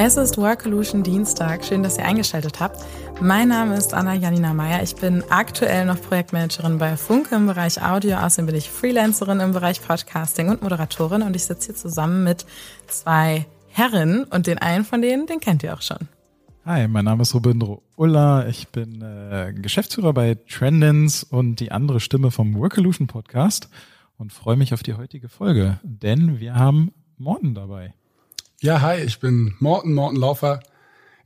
Es ist Workolution Dienstag. Schön, dass ihr eingeschaltet habt. Mein Name ist Anna Janina Meyer. Ich bin aktuell noch Projektmanagerin bei Funke im Bereich Audio. Außerdem bin ich Freelancerin im Bereich Podcasting und Moderatorin. Und ich sitze hier zusammen mit zwei Herren. Und den einen von denen, den kennt ihr auch schon. Hi, mein Name ist Robindro Ulla. Ich bin äh, Geschäftsführer bei Trendens und die andere Stimme vom Workolution Podcast und freue mich auf die heutige Folge, denn wir haben Morten dabei. Ja, hi, ich bin Morten, Morten Laufer.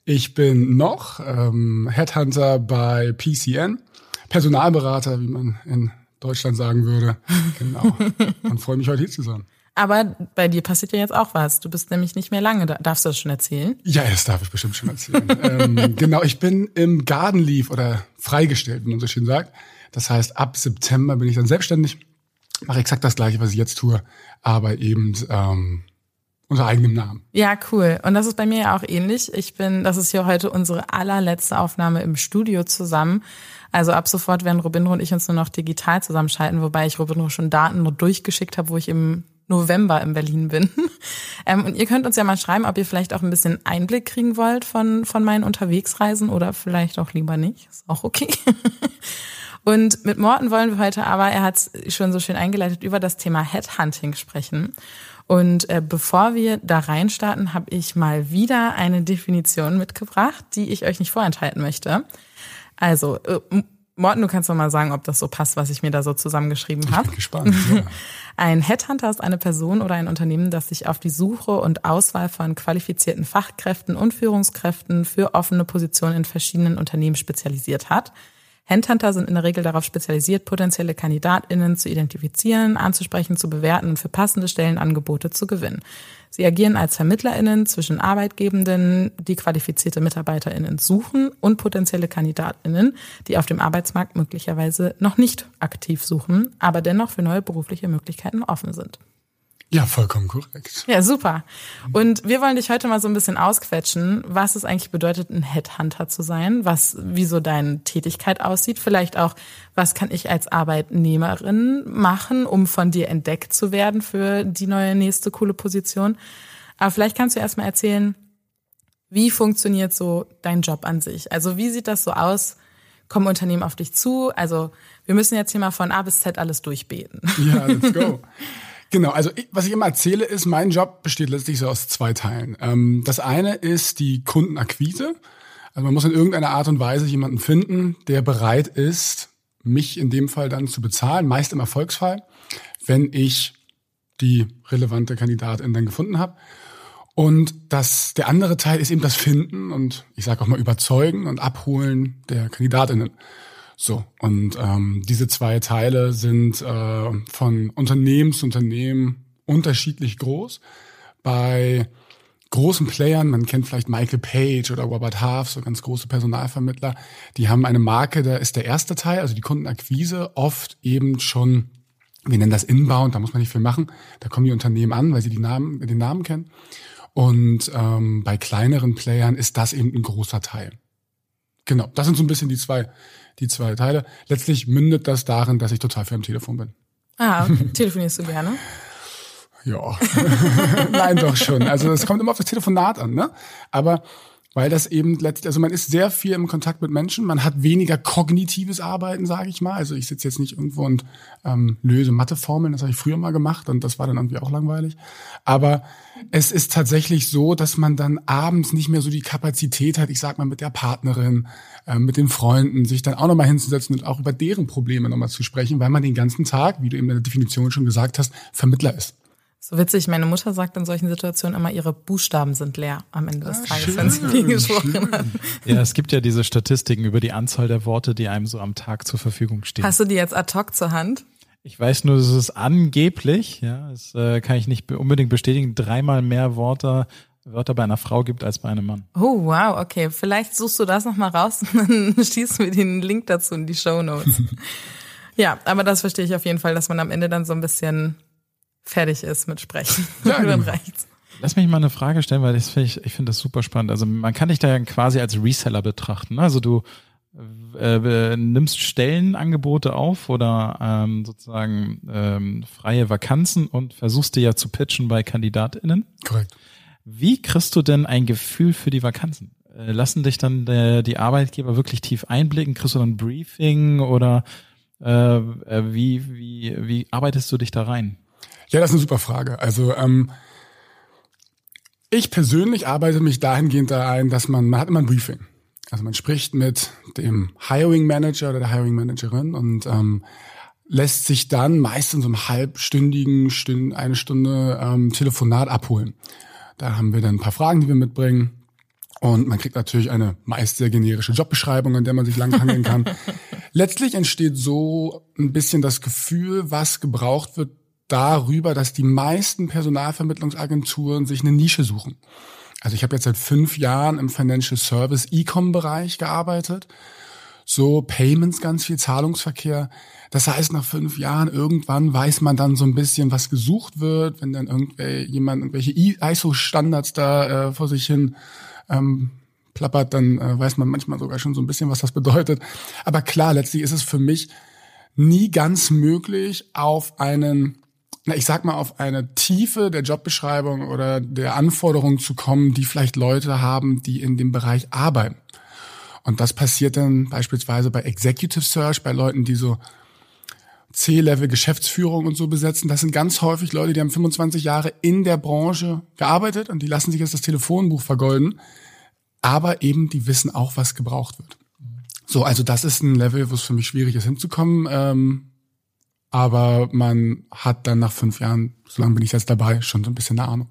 Ich bin noch ähm, Headhunter bei PCN, Personalberater, wie man in Deutschland sagen würde. Genau. und freue mich heute hier zu sein. Aber bei dir passiert ja jetzt auch was. Du bist nämlich nicht mehr lange. Darfst du das schon erzählen? Ja, das darf ich bestimmt schon erzählen. ähm, genau, ich bin im Garden Leave oder freigestellt, wie man so schön sagt. Das heißt, ab September bin ich dann selbstständig, mache exakt das gleiche, was ich jetzt tue, aber eben ähm, unter eigenem Namen. Ja, cool. Und das ist bei mir ja auch ähnlich. Ich bin, das ist hier heute unsere allerletzte Aufnahme im Studio zusammen. Also ab sofort werden Robinro und ich uns nur noch digital zusammenschalten, wobei ich Robinro schon Daten nur durchgeschickt habe, wo ich im November in Berlin bin. Ähm, und ihr könnt uns ja mal schreiben, ob ihr vielleicht auch ein bisschen Einblick kriegen wollt von, von meinen Unterwegsreisen oder vielleicht auch lieber nicht. Ist auch okay. Und mit Morten wollen wir heute aber, er hat es schon so schön eingeleitet, über das Thema Headhunting sprechen. Und äh, bevor wir da reinstarten, habe ich mal wieder eine Definition mitgebracht, die ich euch nicht vorenthalten möchte. Also, äh, Morten, du kannst doch mal sagen, ob das so passt, was ich mir da so zusammengeschrieben habe. Ich bin gespannt. Ja. Ein Headhunter ist eine Person oder ein Unternehmen, das sich auf die Suche und Auswahl von qualifizierten Fachkräften und Führungskräften für offene Positionen in verschiedenen Unternehmen spezialisiert hat. Handhunter sind in der Regel darauf spezialisiert, potenzielle KandidatInnen zu identifizieren, anzusprechen, zu bewerten und für passende Stellenangebote zu gewinnen. Sie agieren als VermittlerInnen zwischen Arbeitgebenden, die qualifizierte MitarbeiterInnen suchen und potenzielle KandidatInnen, die auf dem Arbeitsmarkt möglicherweise noch nicht aktiv suchen, aber dennoch für neue berufliche Möglichkeiten offen sind. Ja, vollkommen korrekt. Ja, super. Und wir wollen dich heute mal so ein bisschen ausquetschen, was es eigentlich bedeutet, ein Headhunter zu sein, was, wie so deine Tätigkeit aussieht, vielleicht auch, was kann ich als Arbeitnehmerin machen, um von dir entdeckt zu werden für die neue nächste coole Position. Aber vielleicht kannst du erst mal erzählen, wie funktioniert so dein Job an sich? Also wie sieht das so aus? Kommen Unternehmen auf dich zu? Also wir müssen jetzt hier mal von A bis Z alles durchbeten. Ja, let's go. Genau, also ich, was ich immer erzähle, ist, mein Job besteht letztlich so aus zwei Teilen. Ähm, das eine ist die Kundenakquise. Also man muss in irgendeiner Art und Weise jemanden finden, der bereit ist, mich in dem Fall dann zu bezahlen, meist im Erfolgsfall, wenn ich die relevante Kandidatin dann gefunden habe. Und das, der andere Teil ist eben das Finden und ich sage auch mal überzeugen und abholen der Kandidatinnen. So, und ähm, diese zwei Teile sind äh, von Unternehmen zu Unternehmen unterschiedlich groß. Bei großen Playern, man kennt vielleicht Michael Page oder Robert Half, so ganz große Personalvermittler, die haben eine Marke, da ist der erste Teil, also die Kundenakquise, oft eben schon, wir nennen das Inbound, da muss man nicht viel machen, da kommen die Unternehmen an, weil sie die Namen, den Namen kennen. Und ähm, bei kleineren Playern ist das eben ein großer Teil. Genau, das sind so ein bisschen die zwei die zwei Teile. Letztlich mündet das darin, dass ich total viel am Telefon bin. Ah, okay. telefonierst du gerne? Ja, nein, doch schon. Also es kommt immer auf das Telefonat an, ne? Aber weil das eben letztlich, also man ist sehr viel im Kontakt mit Menschen, man hat weniger kognitives Arbeiten, sage ich mal. Also ich sitze jetzt nicht irgendwo und ähm, löse Matheformeln, das habe ich früher mal gemacht und das war dann irgendwie auch langweilig. Aber es ist tatsächlich so, dass man dann abends nicht mehr so die Kapazität hat, ich sag mal mit der Partnerin, äh, mit den Freunden, sich dann auch nochmal hinzusetzen und auch über deren Probleme nochmal zu sprechen, weil man den ganzen Tag, wie du eben in der Definition schon gesagt hast, Vermittler ist. So witzig, meine Mutter sagt in solchen Situationen immer, ihre Buchstaben sind leer am Ende des ah, Tages, schön, wenn sie viel gesprochen hat. Ja, es gibt ja diese Statistiken über die Anzahl der Worte, die einem so am Tag zur Verfügung stehen. Hast du die jetzt ad hoc zur Hand? Ich weiß nur, dass es angeblich, ja, das äh, kann ich nicht unbedingt bestätigen, dreimal mehr Worte Wörter bei einer Frau gibt als bei einem Mann. Oh, wow, okay. Vielleicht suchst du das nochmal raus und dann schießen wir den Link dazu in die Show Notes. ja, aber das verstehe ich auf jeden Fall, dass man am Ende dann so ein bisschen fertig ist mit Sprechen. Ja, dann genau. reicht's. Lass mich mal eine Frage stellen, weil das find ich, ich finde das super spannend. Also man kann dich da ja quasi als Reseller betrachten. Ne? Also du äh, nimmst Stellenangebote auf oder ähm, sozusagen ähm, freie Vakanzen und versuchst dir ja zu pitchen bei KandidatInnen. Korrekt. Wie kriegst du denn ein Gefühl für die Vakanzen? Äh, lassen dich dann der, die Arbeitgeber wirklich tief einblicken? Kriegst du dann ein Briefing oder äh, äh wie, wie, wie arbeitest du dich da rein? Ja, das ist eine super Frage. Also ähm, ich persönlich arbeite mich dahingehend da ein, dass man, man hat immer ein Briefing. Also man spricht mit dem Hiring Manager oder der Hiring Managerin und ähm, lässt sich dann meistens so einem halbstündigen, Stünd, eine Stunde ähm, Telefonat abholen. Da haben wir dann ein paar Fragen, die wir mitbringen. Und man kriegt natürlich eine meist sehr generische Jobbeschreibung, an der man sich langhangeln kann. Letztlich entsteht so ein bisschen das Gefühl, was gebraucht wird darüber, dass die meisten Personalvermittlungsagenturen sich eine Nische suchen. Also ich habe jetzt seit fünf Jahren im Financial Service E-Com-Bereich gearbeitet. So Payments, ganz viel Zahlungsverkehr. Das heißt, nach fünf Jahren irgendwann weiß man dann so ein bisschen, was gesucht wird, wenn dann irgendwelche jemand irgendwelche ISO-Standards da äh, vor sich hin ähm, plappert, dann äh, weiß man manchmal sogar schon so ein bisschen, was das bedeutet. Aber klar, letztlich ist es für mich nie ganz möglich, auf einen na, ich sag mal, auf eine Tiefe der Jobbeschreibung oder der Anforderungen zu kommen, die vielleicht Leute haben, die in dem Bereich arbeiten. Und das passiert dann beispielsweise bei Executive Search, bei Leuten, die so C-Level Geschäftsführung und so besetzen. Das sind ganz häufig Leute, die haben 25 Jahre in der Branche gearbeitet und die lassen sich jetzt das Telefonbuch vergolden. Aber eben, die wissen auch, was gebraucht wird. So, also das ist ein Level, wo es für mich schwierig ist hinzukommen. Ähm, aber man hat dann nach fünf Jahren, so lange bin ich jetzt dabei, schon so ein bisschen eine Ahnung.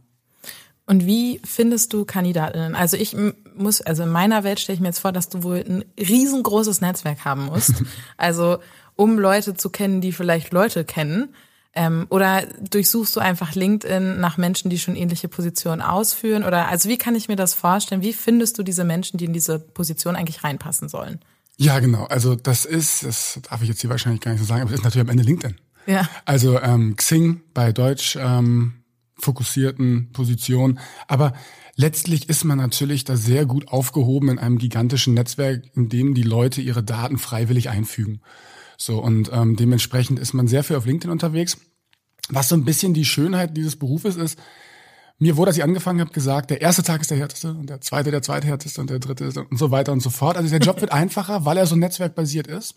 Und wie findest du Kandidatinnen? Also ich muss, also in meiner Welt stelle ich mir jetzt vor, dass du wohl ein riesengroßes Netzwerk haben musst. also um Leute zu kennen, die vielleicht Leute kennen. Ähm, oder durchsuchst du einfach LinkedIn nach Menschen, die schon ähnliche Positionen ausführen? Oder also wie kann ich mir das vorstellen? Wie findest du diese Menschen, die in diese Position eigentlich reinpassen sollen? Ja, genau. Also das ist, das darf ich jetzt hier wahrscheinlich gar nicht so sagen, aber das ist natürlich am Ende LinkedIn. Ja. Also ähm, Xing bei Deutsch ähm, fokussierten Positionen. Aber letztlich ist man natürlich da sehr gut aufgehoben in einem gigantischen Netzwerk, in dem die Leute ihre Daten freiwillig einfügen. So und ähm, dementsprechend ist man sehr viel auf LinkedIn unterwegs. Was so ein bisschen die Schönheit dieses Berufes ist, mir wurde, als ich angefangen habe, gesagt, der erste Tag ist der härteste und der zweite der zweithärteste und der dritte und so weiter und so fort. Also der Job wird einfacher, weil er so netzwerkbasiert ist.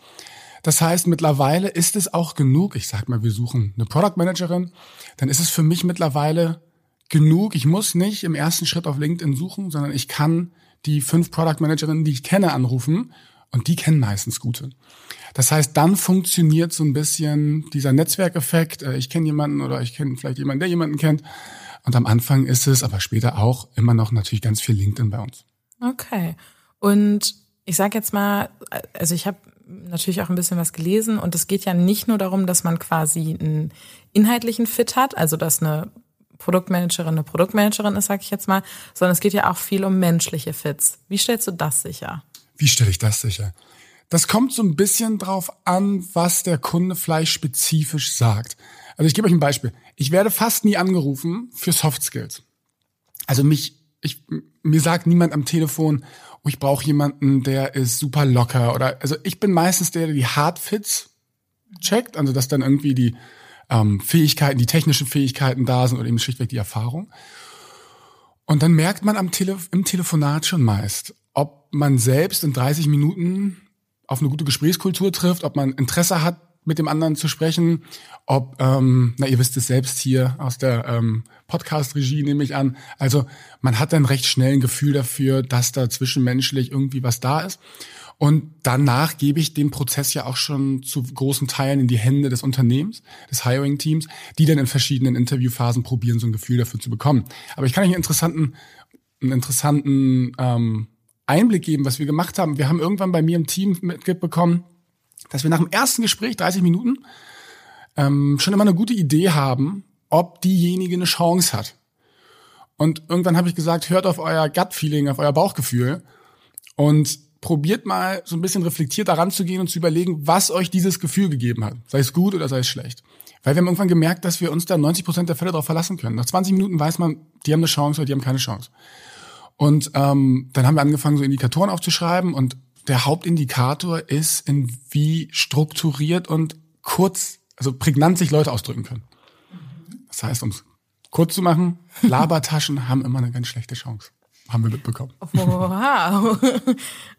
Das heißt, mittlerweile ist es auch genug. Ich sag mal, wir suchen eine Product Managerin. Dann ist es für mich mittlerweile genug. Ich muss nicht im ersten Schritt auf LinkedIn suchen, sondern ich kann die fünf Product Managerinnen, die ich kenne, anrufen und die kennen meistens gute. Das heißt, dann funktioniert so ein bisschen dieser Netzwerkeffekt. Äh, ich kenne jemanden oder ich kenne vielleicht jemanden, der jemanden kennt. Und am Anfang ist es, aber später auch immer noch natürlich ganz viel LinkedIn bei uns. Okay. Und ich sage jetzt mal, also ich habe natürlich auch ein bisschen was gelesen und es geht ja nicht nur darum, dass man quasi einen inhaltlichen Fit hat, also dass eine Produktmanagerin eine Produktmanagerin ist, sage ich jetzt mal, sondern es geht ja auch viel um menschliche Fits. Wie stellst du das sicher? Wie stelle ich das sicher? Das kommt so ein bisschen drauf an, was der Kunde vielleicht spezifisch sagt. Also ich gebe euch ein Beispiel. Ich werde fast nie angerufen für Soft Skills. Also mich, ich, mir sagt niemand am Telefon, oh, ich brauche jemanden, der ist super locker oder also ich bin meistens der, der die Hardfits checkt, also dass dann irgendwie die ähm, Fähigkeiten, die technischen Fähigkeiten da sind oder eben schlichtweg die Erfahrung. Und dann merkt man am Tele im Telefonat schon meist, ob man selbst in 30 Minuten auf eine gute Gesprächskultur trifft, ob man Interesse hat, mit dem anderen zu sprechen, ob, ähm, na ihr wisst es selbst hier aus der ähm, Podcast-Regie nehme ich an. Also man hat dann recht schnell ein Gefühl dafür, dass da zwischenmenschlich irgendwie was da ist. Und danach gebe ich den Prozess ja auch schon zu großen Teilen in die Hände des Unternehmens, des Hiring-Teams, die dann in verschiedenen Interviewphasen probieren, so ein Gefühl dafür zu bekommen. Aber ich kann euch einen interessanten, einen interessanten ähm, Einblick geben, was wir gemacht haben. Wir haben irgendwann bei mir im Team mitbekommen, dass wir nach dem ersten Gespräch, 30 Minuten, ähm, schon immer eine gute Idee haben, ob diejenige eine Chance hat. Und irgendwann habe ich gesagt, hört auf euer Gut-Feeling, auf euer Bauchgefühl und probiert mal so ein bisschen reflektiert daran zu gehen und zu überlegen, was euch dieses Gefühl gegeben hat. Sei es gut oder sei es schlecht. Weil wir haben irgendwann gemerkt, dass wir uns da 90 Prozent der Fälle darauf verlassen können. Nach 20 Minuten weiß man, die haben eine Chance oder die haben keine Chance. Und ähm, dann haben wir angefangen, so Indikatoren aufzuschreiben und der Hauptindikator ist, in wie strukturiert und kurz, also prägnant sich Leute ausdrücken können. Das heißt, um es kurz zu machen, Labertaschen haben immer eine ganz schlechte Chance. Haben wir mitbekommen. Wow.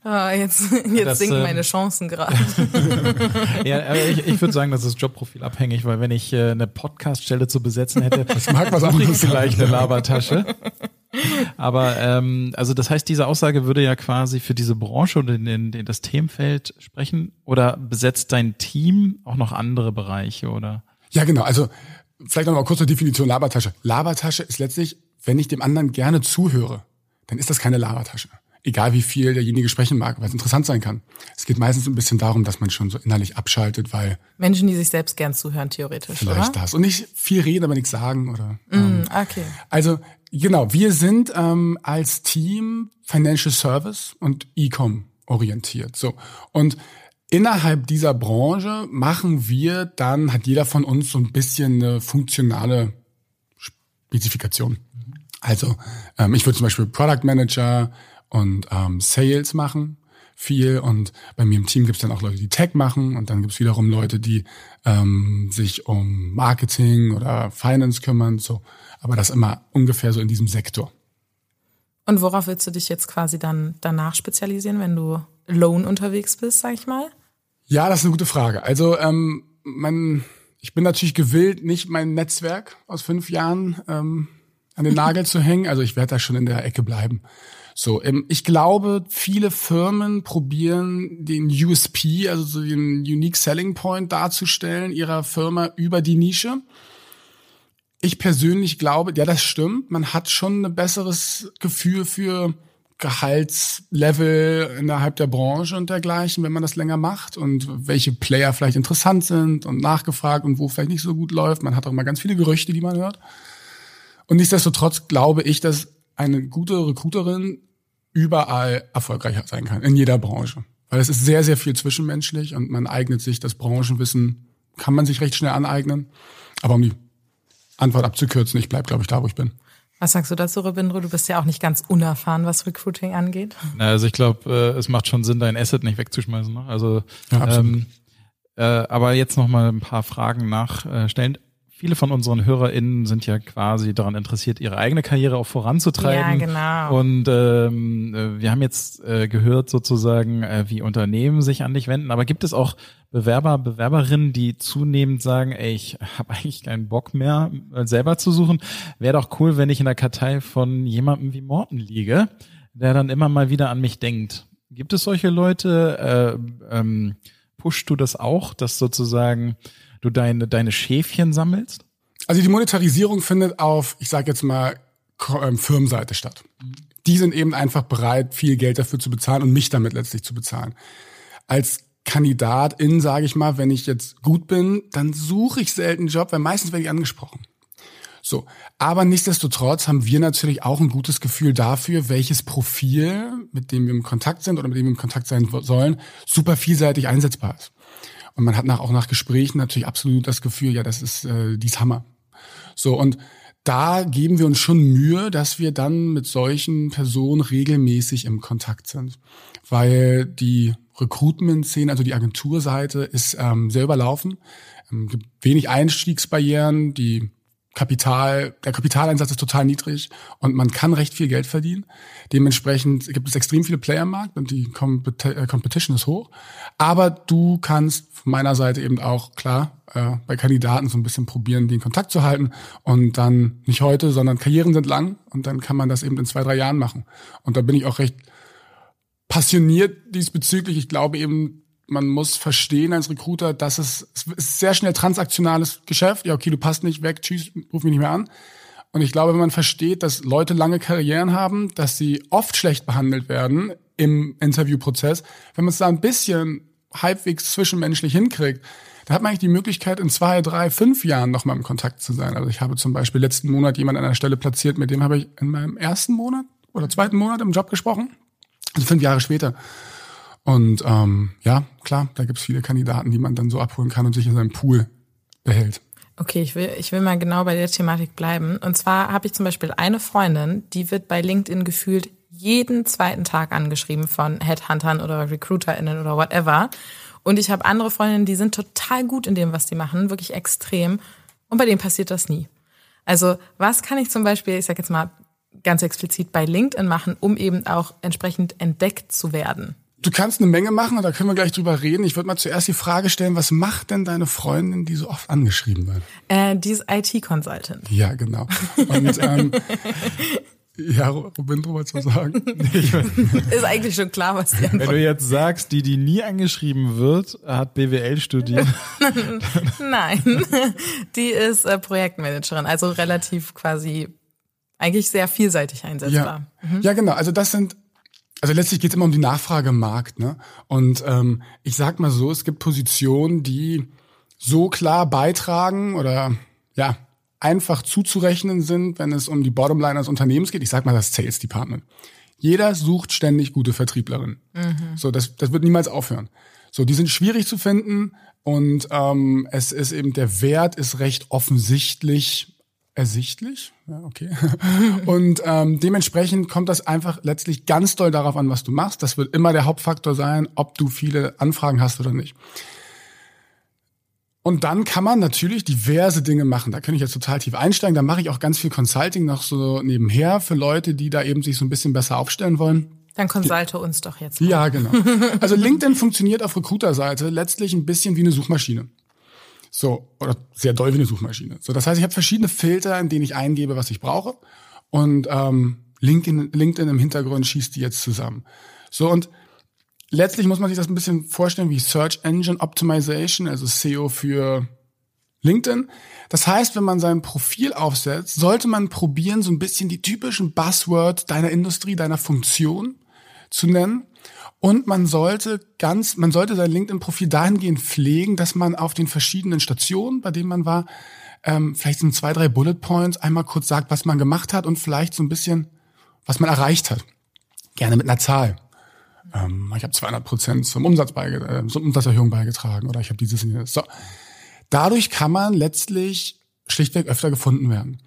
Ah, jetzt jetzt das, sinken äh, meine Chancen gerade. ja, aber ich, ich würde sagen, das ist Jobprofil abhängig, weil wenn ich äh, eine Podcaststelle zu besetzen hätte, das mag was anderes vielleicht eine Labertasche. Aber ähm, also das heißt, diese Aussage würde ja quasi für diese Branche oder in, in, in das Themenfeld sprechen oder besetzt dein Team auch noch andere Bereiche oder? Ja, genau. Also vielleicht noch mal kurz zur Definition Labertasche. Labertasche ist letztlich, wenn ich dem anderen gerne zuhöre, dann ist das keine Labertasche. Egal wie viel derjenige sprechen mag, weil es interessant sein kann. Es geht meistens ein bisschen darum, dass man schon so innerlich abschaltet, weil Menschen, die sich selbst gern zuhören, theoretisch. Vielleicht oder? das. Und nicht viel reden, aber nichts sagen oder. Mm, ähm, okay. Also Genau, wir sind ähm, als Team Financial Service und E-Com orientiert. So und innerhalb dieser Branche machen wir dann hat jeder von uns so ein bisschen eine funktionale Spezifikation. Also ähm, ich würde zum Beispiel Product Manager und ähm, Sales machen viel und bei mir im Team gibt es dann auch Leute, die Tech machen und dann gibt es wiederum Leute, die ähm, sich um Marketing oder Finance kümmern. So aber das immer ungefähr so in diesem Sektor. Und worauf willst du dich jetzt quasi dann danach spezialisieren, wenn du Loan unterwegs bist, sag ich mal? Ja, das ist eine gute Frage. Also ähm, mein, ich bin natürlich gewillt, nicht mein Netzwerk aus fünf Jahren ähm, an den Nagel zu hängen. Also ich werde da schon in der Ecke bleiben. So, ähm, ich glaube, viele Firmen probieren den USP, also so den Unique Selling Point darzustellen ihrer Firma über die Nische. Ich persönlich glaube, ja, das stimmt. Man hat schon ein besseres Gefühl für Gehaltslevel innerhalb der Branche und dergleichen, wenn man das länger macht und welche Player vielleicht interessant sind und nachgefragt und wo vielleicht nicht so gut läuft. Man hat auch immer ganz viele Gerüchte, die man hört. Und nichtsdestotrotz glaube ich, dass eine gute Recruiterin überall erfolgreicher sein kann, in jeder Branche. Weil es ist sehr, sehr viel zwischenmenschlich und man eignet sich das Branchenwissen, kann man sich recht schnell aneignen. Aber um die Antwort abzukürzen. Ich bleib, glaube ich, da, wo ich bin. Was sagst du dazu, Robindro? Du bist ja auch nicht ganz unerfahren, was Recruiting angeht. Also ich glaube, äh, es macht schon Sinn, dein Asset nicht wegzuschmeißen. Ne? Also, ja, ähm, äh, aber jetzt noch mal ein paar Fragen nachstellen viele von unseren HörerInnen sind ja quasi daran interessiert, ihre eigene Karriere auch voranzutreiben. Ja, genau. Und ähm, äh, wir haben jetzt äh, gehört sozusagen, äh, wie Unternehmen sich an dich wenden. Aber gibt es auch Bewerber, Bewerberinnen, die zunehmend sagen, ey, ich habe eigentlich keinen Bock mehr, äh, selber zu suchen. Wäre doch cool, wenn ich in der Kartei von jemandem wie Morten liege, der dann immer mal wieder an mich denkt. Gibt es solche Leute? Äh, ähm, pushst du das auch, dass sozusagen du deine, deine Schäfchen sammelst? Also die Monetarisierung findet auf, ich sage jetzt mal, ähm, Firmenseite statt. Die sind eben einfach bereit, viel Geld dafür zu bezahlen und mich damit letztlich zu bezahlen. Als Kandidatin, sage ich mal, wenn ich jetzt gut bin, dann suche ich selten einen Job, weil meistens werde ich angesprochen. So, aber nichtsdestotrotz haben wir natürlich auch ein gutes Gefühl dafür, welches Profil, mit dem wir im Kontakt sind oder mit dem wir im Kontakt sein sollen, super vielseitig einsetzbar ist. Und man hat nach, auch nach Gesprächen natürlich absolut das Gefühl, ja, das ist äh, dies Hammer. So, und da geben wir uns schon Mühe, dass wir dann mit solchen Personen regelmäßig im Kontakt sind. Weil die Recruitment-Szene, also die Agenturseite, ist ähm, sehr überlaufen. Ähm, gibt wenig Einstiegsbarrieren. Die Kapital, der Kapitaleinsatz ist total niedrig und man kann recht viel Geld verdienen. Dementsprechend gibt es extrem viele Player im Markt und die äh, Competition ist hoch. Aber du kannst von meiner Seite eben auch, klar, äh, bei Kandidaten so ein bisschen probieren, den Kontakt zu halten und dann nicht heute, sondern Karrieren sind lang und dann kann man das eben in zwei, drei Jahren machen. Und da bin ich auch recht passioniert diesbezüglich. Ich glaube eben, man muss verstehen als Recruiter, dass es, es ist sehr schnell transaktionales Geschäft. Ja, okay, du passt nicht weg, tschüss, ruf mich nicht mehr an. Und ich glaube, wenn man versteht, dass Leute lange Karrieren haben, dass sie oft schlecht behandelt werden im Interviewprozess, wenn man es da ein bisschen halbwegs zwischenmenschlich hinkriegt, da hat man eigentlich die Möglichkeit, in zwei, drei, fünf Jahren nochmal im Kontakt zu sein. Also ich habe zum Beispiel letzten Monat jemand an einer Stelle platziert, mit dem habe ich in meinem ersten Monat oder zweiten Monat im Job gesprochen. Also fünf Jahre später. Und ähm, ja, klar, da gibt's viele Kandidaten, die man dann so abholen kann und sich in seinem Pool behält. Okay, ich will, ich will mal genau bei der Thematik bleiben. Und zwar habe ich zum Beispiel eine Freundin, die wird bei LinkedIn gefühlt jeden zweiten Tag angeschrieben von Headhuntern oder RecruiterInnen oder whatever. Und ich habe andere Freundinnen, die sind total gut in dem, was die machen, wirklich extrem. Und bei denen passiert das nie. Also was kann ich zum Beispiel, ich sage jetzt mal ganz explizit bei LinkedIn machen, um eben auch entsprechend entdeckt zu werden? Du kannst eine Menge machen und da können wir gleich drüber reden. Ich würde mal zuerst die Frage stellen, was macht denn deine Freundin, die so oft angeschrieben wird? Äh, die ist IT-Consultant. Ja, genau. Und, ähm, ja, Robin, du wolltest was sagen? ist eigentlich schon klar, was die Antwort Wenn du jetzt sagst, die, die nie angeschrieben wird, hat BWL studiert. Nein, die ist äh, Projektmanagerin, also relativ quasi eigentlich sehr vielseitig einsetzbar. Ja, mhm. ja genau. Also das sind also letztlich geht es immer um die Nachfrage im Markt. Ne? Und ähm, ich sag mal so, es gibt Positionen, die so klar beitragen oder ja einfach zuzurechnen sind, wenn es um die Bottomline eines Unternehmens geht. Ich sag mal das Sales Department. Jeder sucht ständig gute Vertrieblerinnen. Mhm. So, das, das wird niemals aufhören. So, die sind schwierig zu finden und ähm, es ist eben der Wert ist recht offensichtlich ersichtlich. Ja, okay. Und ähm, dementsprechend kommt das einfach letztlich ganz doll darauf an, was du machst. Das wird immer der Hauptfaktor sein, ob du viele Anfragen hast oder nicht. Und dann kann man natürlich diverse Dinge machen. Da kann ich jetzt total tief einsteigen. Da mache ich auch ganz viel Consulting noch so nebenher für Leute, die da eben sich so ein bisschen besser aufstellen wollen. Dann konsulte uns doch jetzt. Mal. Ja, genau. Also LinkedIn funktioniert auf Recruiter-Seite letztlich ein bisschen wie eine Suchmaschine. So, oder sehr doll wie eine Suchmaschine. So, das heißt, ich habe verschiedene Filter, in denen ich eingebe, was ich brauche. Und ähm, LinkedIn, LinkedIn im Hintergrund schießt die jetzt zusammen. So, und letztlich muss man sich das ein bisschen vorstellen wie Search Engine Optimization, also SEO für LinkedIn. Das heißt, wenn man sein Profil aufsetzt, sollte man probieren, so ein bisschen die typischen Buzzwords deiner Industrie, deiner Funktion zu nennen und man sollte ganz, man sollte sein LinkedIn-Profil dahingehend pflegen, dass man auf den verschiedenen Stationen, bei denen man war, ähm, vielleicht sind zwei, drei Bullet Points, einmal kurz sagt, was man gemacht hat und vielleicht so ein bisschen, was man erreicht hat. Gerne mit einer Zahl. Ähm, ich habe 200 Prozent zum Umsatz beigetragen, äh, zum Umsatzerhöhung beigetragen oder ich habe dieses. So. Dadurch kann man letztlich schlichtweg öfter gefunden werden.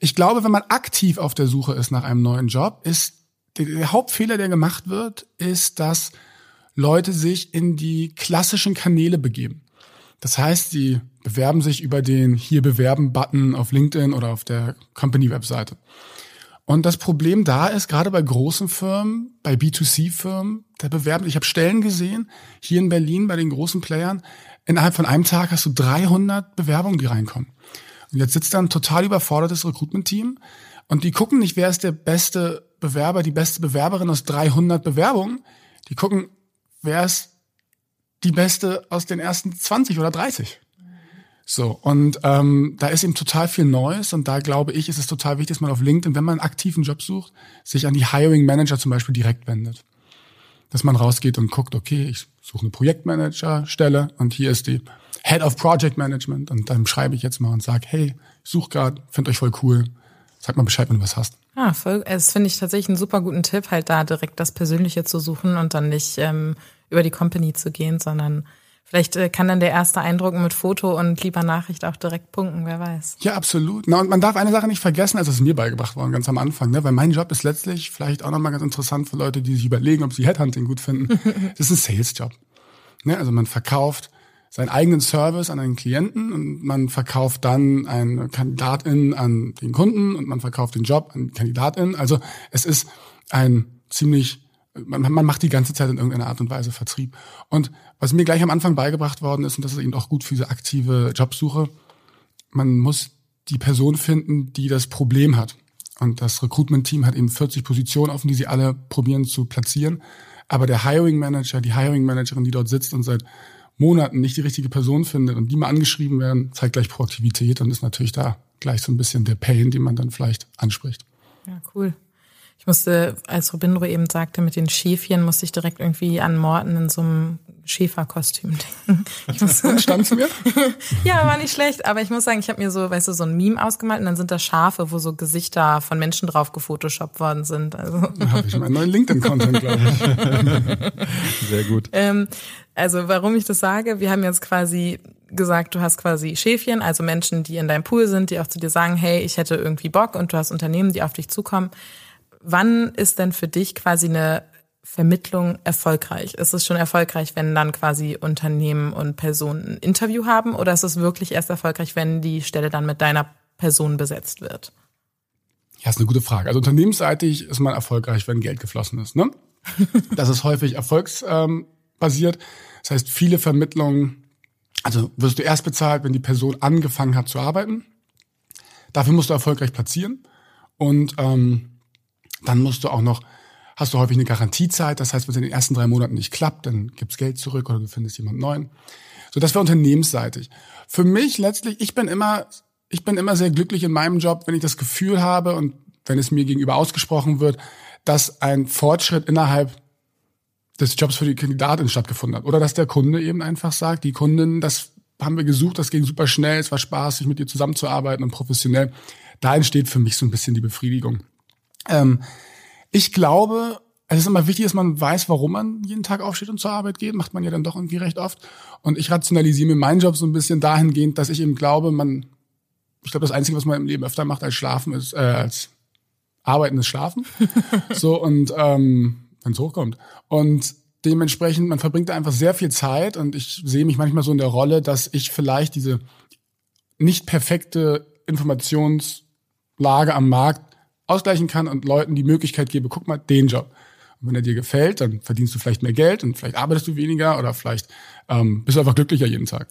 Ich glaube, wenn man aktiv auf der Suche ist nach einem neuen Job, ist der Hauptfehler, der gemacht wird, ist, dass Leute sich in die klassischen Kanäle begeben. Das heißt, sie bewerben sich über den Hier bewerben-Button auf LinkedIn oder auf der Company-Webseite. Und das Problem da ist, gerade bei großen Firmen, bei B2C-Firmen, da bewerben, ich habe Stellen gesehen, hier in Berlin bei den großen Playern, innerhalb von einem Tag hast du 300 Bewerbungen, die reinkommen. Und jetzt sitzt da ein total überfordertes Recruitment-Team und die gucken nicht, wer ist der beste Bewerber, die beste Bewerberin aus 300 Bewerbungen. Die gucken, wer ist die beste aus den ersten 20 oder 30. So, und ähm, da ist eben total viel Neues und da glaube ich, ist es total wichtig, dass man auf LinkedIn, wenn man einen aktiven Job sucht, sich an die Hiring Manager zum Beispiel direkt wendet. Dass man rausgeht und guckt, okay, ich suche eine Projektmanager-Stelle und hier ist die Head of Project Management und dann schreibe ich jetzt mal und sage, hey, ich suche gerade, finde euch voll cool, sag mal Bescheid, wenn du was hast. Ah, voll, das finde ich tatsächlich einen super guten Tipp, halt da direkt das Persönliche zu suchen und dann nicht ähm, über die Company zu gehen, sondern vielleicht äh, kann dann der erste Eindruck mit Foto und lieber Nachricht auch direkt punkten, wer weiß. Ja, absolut. Na, und man darf eine Sache nicht vergessen, also es ist mir beigebracht worden, ganz am Anfang, ne? weil mein Job ist letztlich vielleicht auch nochmal ganz interessant für Leute, die sich überlegen, ob sie Headhunting gut finden. das ist ein Sales-Job. Ne? Also man verkauft seinen eigenen Service an einen Klienten und man verkauft dann eine Kandidatin an den Kunden und man verkauft den Job an die Kandidatin. Also es ist ein ziemlich man, man macht die ganze Zeit in irgendeiner Art und Weise Vertrieb. Und was mir gleich am Anfang beigebracht worden ist, und das ist eben auch gut für diese aktive Jobsuche, man muss die Person finden, die das Problem hat. Und das Recruitment-Team hat eben 40 Positionen offen, die sie alle probieren zu platzieren. Aber der Hiring Manager, die Hiring Managerin, die dort sitzt und seit Monaten nicht die richtige Person findet und die mal angeschrieben werden, zeigt gleich Proaktivität und ist natürlich da gleich so ein bisschen der Pain, den man dann vielleicht anspricht. Ja, cool. Ich musste, als Robindro eben sagte, mit den Schäfchen, musste ich direkt irgendwie an Morten in so einem Schäferkostüm denken. Ich muss Stand's mir? ja, war nicht schlecht, aber ich muss sagen, ich habe mir so, weißt du, so ein Meme ausgemalt und dann sind da Schafe, wo so Gesichter von Menschen drauf gefotoshoppt worden sind. Also. Da habe ich meinen neuen LinkedIn-Content, glaube ich. Sehr gut. Ähm, also warum ich das sage, wir haben jetzt quasi gesagt, du hast quasi Schäfchen, also Menschen, die in deinem Pool sind, die auch zu dir sagen, hey, ich hätte irgendwie Bock und du hast Unternehmen, die auf dich zukommen wann ist denn für dich quasi eine Vermittlung erfolgreich? Ist es schon erfolgreich, wenn dann quasi Unternehmen und Personen ein Interview haben oder ist es wirklich erst erfolgreich, wenn die Stelle dann mit deiner Person besetzt wird? Ja, ist eine gute Frage. Also unternehmensseitig ist man erfolgreich, wenn Geld geflossen ist. Ne? Das ist häufig erfolgsbasiert. Das heißt, viele Vermittlungen, also wirst du erst bezahlt, wenn die Person angefangen hat zu arbeiten. Dafür musst du erfolgreich platzieren. Und ähm, dann musst du auch noch, hast du häufig eine Garantiezeit. Das heißt, wenn es in den ersten drei Monaten nicht klappt, dann gibt's Geld zurück oder du findest jemand neuen. So, das wäre unternehmensseitig. Für mich letztlich, ich bin immer, ich bin immer sehr glücklich in meinem Job, wenn ich das Gefühl habe und wenn es mir gegenüber ausgesprochen wird, dass ein Fortschritt innerhalb des Jobs für die Kandidatin stattgefunden hat. Oder dass der Kunde eben einfach sagt, die Kundin, das haben wir gesucht, das ging super schnell, es war spaßig, mit dir zusammenzuarbeiten und professionell. Da entsteht für mich so ein bisschen die Befriedigung. Ähm, ich glaube, es ist immer wichtig, dass man weiß, warum man jeden Tag aufsteht und zur Arbeit geht. Macht man ja dann doch irgendwie recht oft. Und ich rationalisiere mir meinen Job so ein bisschen dahingehend, dass ich eben glaube, man, ich glaube, das Einzige, was man im Leben öfter macht als Schlafen, ist, äh, als Arbeiten ist Schlafen. so, und ähm, wenn es hochkommt. Und dementsprechend, man verbringt da einfach sehr viel Zeit und ich sehe mich manchmal so in der Rolle, dass ich vielleicht diese nicht perfekte Informationslage am Markt ausgleichen kann und Leuten die Möglichkeit gebe, guck mal, den Job. Und wenn er dir gefällt, dann verdienst du vielleicht mehr Geld und vielleicht arbeitest du weniger oder vielleicht ähm, bist du einfach glücklicher jeden Tag.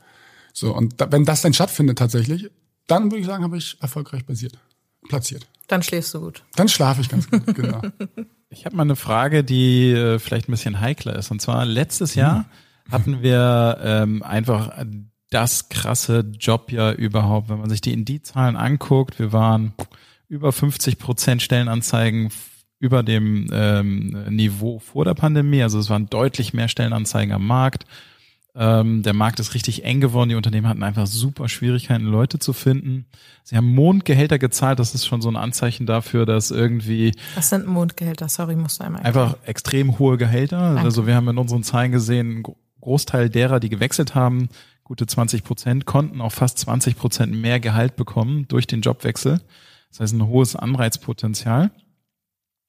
So, und da, wenn das dann stattfindet tatsächlich, dann würde ich sagen, habe ich erfolgreich basiert, platziert. Dann schläfst du gut. Dann schlafe ich ganz gut, genau. Ich habe mal eine Frage, die äh, vielleicht ein bisschen heikler ist. Und zwar letztes Jahr hm. hatten wir ähm, einfach das krasse Jobjahr überhaupt, wenn man sich die Indie-Zahlen anguckt. Wir waren über 50 Prozent Stellenanzeigen über dem ähm, Niveau vor der Pandemie. Also es waren deutlich mehr Stellenanzeigen am Markt. Ähm, der Markt ist richtig eng geworden. Die Unternehmen hatten einfach super Schwierigkeiten, Leute zu finden. Sie haben Mondgehälter gezahlt. Das ist schon so ein Anzeichen dafür, dass irgendwie. Was sind Mondgehälter? Sorry, musst du einmal. Einfach extrem hohe Gehälter. Danke. Also wir haben in unseren Zahlen gesehen, Großteil derer, die gewechselt haben, gute 20 Prozent, konnten auch fast 20 Prozent mehr Gehalt bekommen durch den Jobwechsel. Das heißt, ein hohes Anreizpotenzial.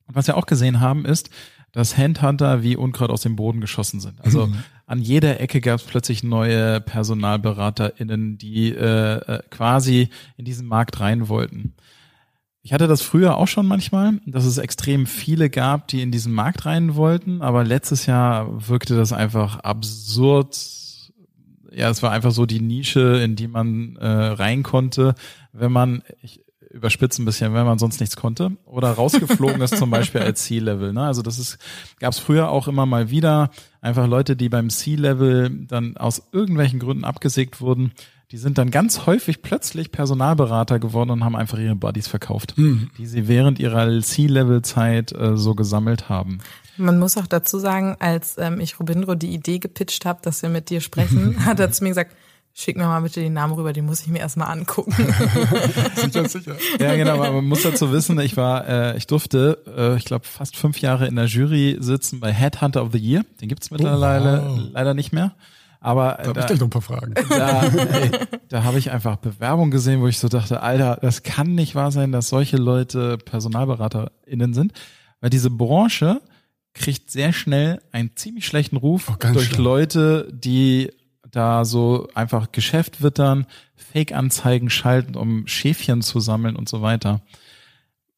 Und was wir auch gesehen haben, ist, dass Handhunter wie Unkraut aus dem Boden geschossen sind. Also mhm. an jeder Ecke gab es plötzlich neue PersonalberaterInnen, die äh, äh, quasi in diesen Markt rein wollten. Ich hatte das früher auch schon manchmal, dass es extrem viele gab, die in diesen Markt rein wollten, aber letztes Jahr wirkte das einfach absurd. Ja, es war einfach so die Nische, in die man äh, rein konnte, wenn man, ich, überspitzt ein bisschen, wenn man sonst nichts konnte. Oder rausgeflogen ist zum Beispiel als C-Level. Ne? Also das ist, gab es früher auch immer mal wieder. Einfach Leute, die beim C-Level dann aus irgendwelchen Gründen abgesägt wurden, die sind dann ganz häufig plötzlich Personalberater geworden und haben einfach ihre Buddies verkauft, mhm. die sie während ihrer C-Level-Zeit äh, so gesammelt haben. Man muss auch dazu sagen, als ähm, ich Robindro die Idee gepitcht habe, dass wir mit dir sprechen, hat er zu mir gesagt, Schick mir mal bitte den Namen rüber, den muss ich mir erstmal angucken. sicher, sicher. Ja, genau, aber man muss dazu wissen, ich war, äh, ich durfte, äh, ich glaube, fast fünf Jahre in der Jury sitzen bei Headhunter of the Year. Den gibt's mittlerweile oh, wow. leider nicht mehr. Aber da, da habe ich gleich noch ein paar Fragen. Da, ey, da habe ich einfach Bewerbung gesehen, wo ich so dachte, Alter, das kann nicht wahr sein, dass solche Leute PersonalberaterInnen sind. Weil diese Branche kriegt sehr schnell einen ziemlich schlechten Ruf oh, durch schlimm. Leute, die da so einfach Geschäft wittern, Fake-Anzeigen schalten, um Schäfchen zu sammeln und so weiter.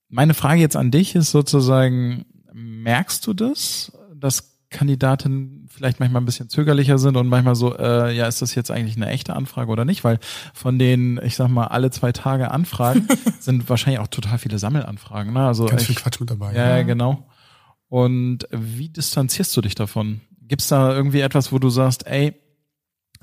Meine Frage jetzt an dich ist sozusagen, merkst du das, dass Kandidatinnen vielleicht manchmal ein bisschen zögerlicher sind und manchmal so, äh, ja, ist das jetzt eigentlich eine echte Anfrage oder nicht? Weil von den, ich sag mal, alle zwei Tage Anfragen sind wahrscheinlich auch total viele Sammelanfragen. Ne? Also Ganz ich, viel Quatsch mit dabei. Ja, ja, genau. Und wie distanzierst du dich davon? Gibt's da irgendwie etwas, wo du sagst, ey,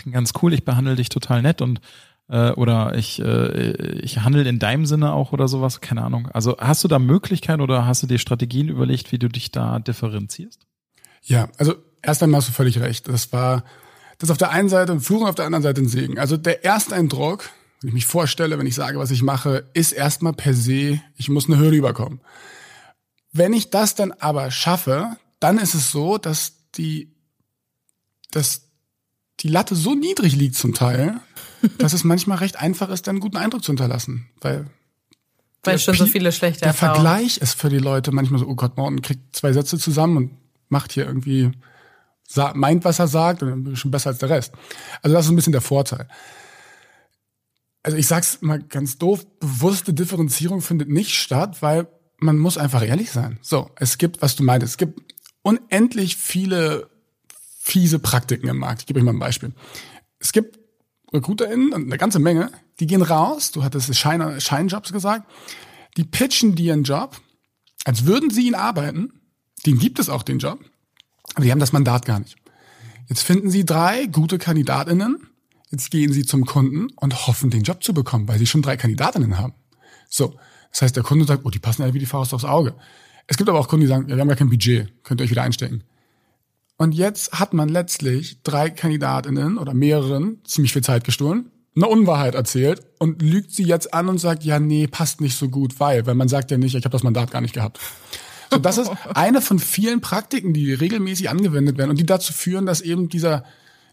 ganz cool, ich behandle dich total nett und äh, oder ich, äh, ich handle in deinem Sinne auch oder sowas, keine Ahnung. Also hast du da Möglichkeiten oder hast du dir Strategien überlegt, wie du dich da differenzierst? Ja, also erst einmal hast du völlig recht. Das war das auf der einen Seite ein Fluch und auf der anderen Seite ein Segen. Also der Ersteindruck, wenn ich mich vorstelle, wenn ich sage, was ich mache, ist erstmal per se, ich muss eine Hürde überkommen. Wenn ich das dann aber schaffe, dann ist es so, dass die, dass die Latte so niedrig liegt zum Teil, dass es manchmal recht einfach ist, dann einen guten Eindruck zu hinterlassen. Weil weil schon so viele schlechte der Erfahrungen. Vergleich ist für die Leute manchmal so, oh Gott, Morten kriegt zwei Sätze zusammen und macht hier irgendwie, meint, was er sagt und dann bin ich schon besser als der Rest. Also das ist ein bisschen der Vorteil. Also ich sag's mal ganz doof, bewusste Differenzierung findet nicht statt, weil man muss einfach ehrlich sein. So, es gibt, was du meintest, es gibt unendlich viele fiese Praktiken im Markt. Ich gebe euch mal ein Beispiel. Es gibt RecruiterInnen, eine ganze Menge, die gehen raus, du hattest Schein, Scheinjobs gesagt, die pitchen dir einen Job, als würden sie ihn arbeiten, den gibt es auch, den Job, aber die haben das Mandat gar nicht. Jetzt finden sie drei gute KandidatInnen, jetzt gehen sie zum Kunden und hoffen, den Job zu bekommen, weil sie schon drei KandidatInnen haben. So, das heißt, der Kunde sagt, oh, die passen ja wie die Faust aufs Auge. Es gibt aber auch Kunden, die sagen, ja, wir haben ja kein Budget, könnt ihr euch wieder einstecken. Und jetzt hat man letztlich drei Kandidatinnen oder mehreren ziemlich viel Zeit gestohlen, eine Unwahrheit erzählt und lügt sie jetzt an und sagt, ja, nee, passt nicht so gut, weil, weil man sagt ja nicht, ich habe das Mandat gar nicht gehabt. So, das ist eine von vielen Praktiken, die regelmäßig angewendet werden und die dazu führen, dass eben dieser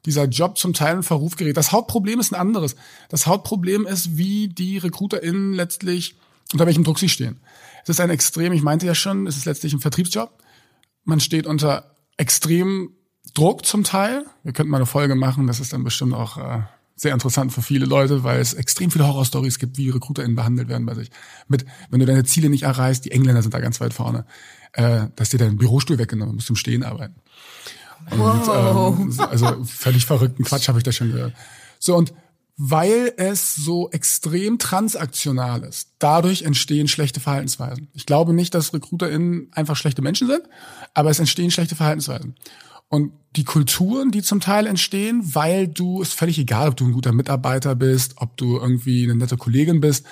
dieser Job zum Teil in Verruf gerät. Das Hauptproblem ist ein anderes. Das Hauptproblem ist, wie die RecruiterInnen letztlich, unter welchem Druck sie stehen. Es ist ein extrem, ich meinte ja schon, es ist letztlich ein Vertriebsjob. Man steht unter extrem Druck zum Teil. Wir könnten mal eine Folge machen, das ist dann bestimmt auch äh, sehr interessant für viele Leute, weil es extrem viele Horrorstories gibt, wie RecruiterInnen behandelt werden bei sich. Mit, wenn du deine Ziele nicht erreichst, die Engländer sind da ganz weit vorne, äh, dass dir dein Bürostuhl weggenommen, musst zum Stehen arbeiten. Und, Wow. ähm, also völlig verrückten Quatsch habe ich da schon gehört. So, und weil es so extrem transaktional ist, dadurch entstehen schlechte Verhaltensweisen. Ich glaube nicht, dass RecruiterInnen einfach schlechte Menschen sind, aber es entstehen schlechte Verhaltensweisen. Und die Kulturen, die zum Teil entstehen, weil du, ist völlig egal, ob du ein guter Mitarbeiter bist, ob du irgendwie eine nette Kollegin bist.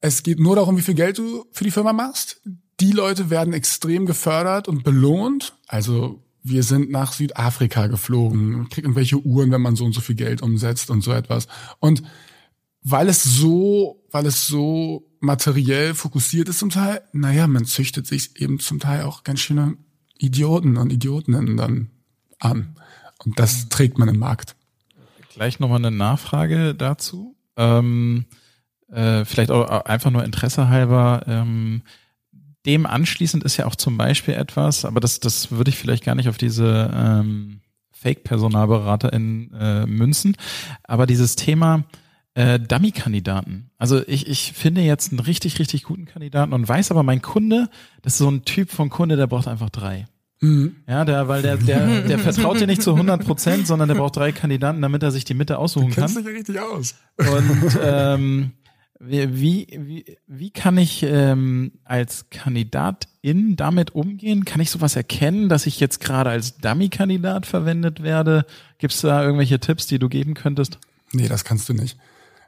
Es geht nur darum, wie viel Geld du für die Firma machst. Die Leute werden extrem gefördert und belohnt. Also wir sind nach Südafrika geflogen, kriegt irgendwelche Uhren, wenn man so und so viel Geld umsetzt und so etwas. Und weil es so, weil es so materiell fokussiert ist zum Teil, naja, man züchtet sich eben zum Teil auch ganz schöne Idioten und Idiotinnen dann an. Und das trägt man im Markt. Gleich nochmal eine Nachfrage dazu. Ähm, äh, vielleicht auch einfach nur Interesse halber. Ähm, dem anschließend ist ja auch zum Beispiel etwas, aber das, das würde ich vielleicht gar nicht auf diese ähm, Fake-Personalberaterin äh, münzen, aber dieses Thema äh, Dummy-Kandidaten. Also ich, ich finde jetzt einen richtig, richtig guten Kandidaten und weiß aber, mein Kunde, das ist so ein Typ von Kunde, der braucht einfach drei. Mhm. Ja, der, weil der, der, der vertraut dir nicht zu 100 Prozent, sondern der braucht drei Kandidaten, damit er sich die Mitte aussuchen kann. Kennst dich ja richtig aus. Und ähm, wie, wie, wie kann ich ähm, als Kandidatin damit umgehen? Kann ich sowas erkennen, dass ich jetzt gerade als Dummy-Kandidat verwendet werde? Gibt es da irgendwelche Tipps, die du geben könntest? Nee, das kannst du nicht.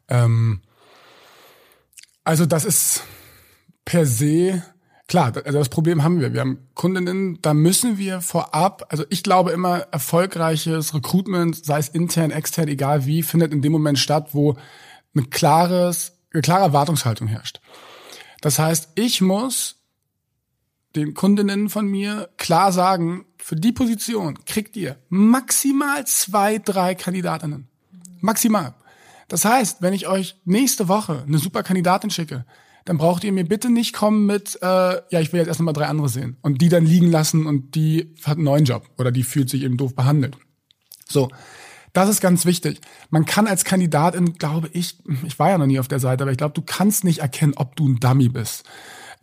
Ähm, also das ist per se klar. Also das Problem haben wir. Wir haben Kundinnen, da müssen wir vorab. Also ich glaube immer, erfolgreiches Recruitment, sei es intern, extern, egal wie, findet in dem Moment statt, wo ein klares, eine klare Erwartungshaltung herrscht. Das heißt, ich muss den Kundinnen von mir klar sagen, für die Position kriegt ihr maximal zwei, drei Kandidatinnen. Maximal. Das heißt, wenn ich euch nächste Woche eine super Kandidatin schicke, dann braucht ihr mir bitte nicht kommen mit, äh, ja, ich will jetzt erst noch mal drei andere sehen und die dann liegen lassen und die hat einen neuen Job oder die fühlt sich eben doof behandelt. So, das ist ganz wichtig. Man kann als Kandidatin, glaube ich, ich war ja noch nie auf der Seite, aber ich glaube, du kannst nicht erkennen, ob du ein Dummy bist.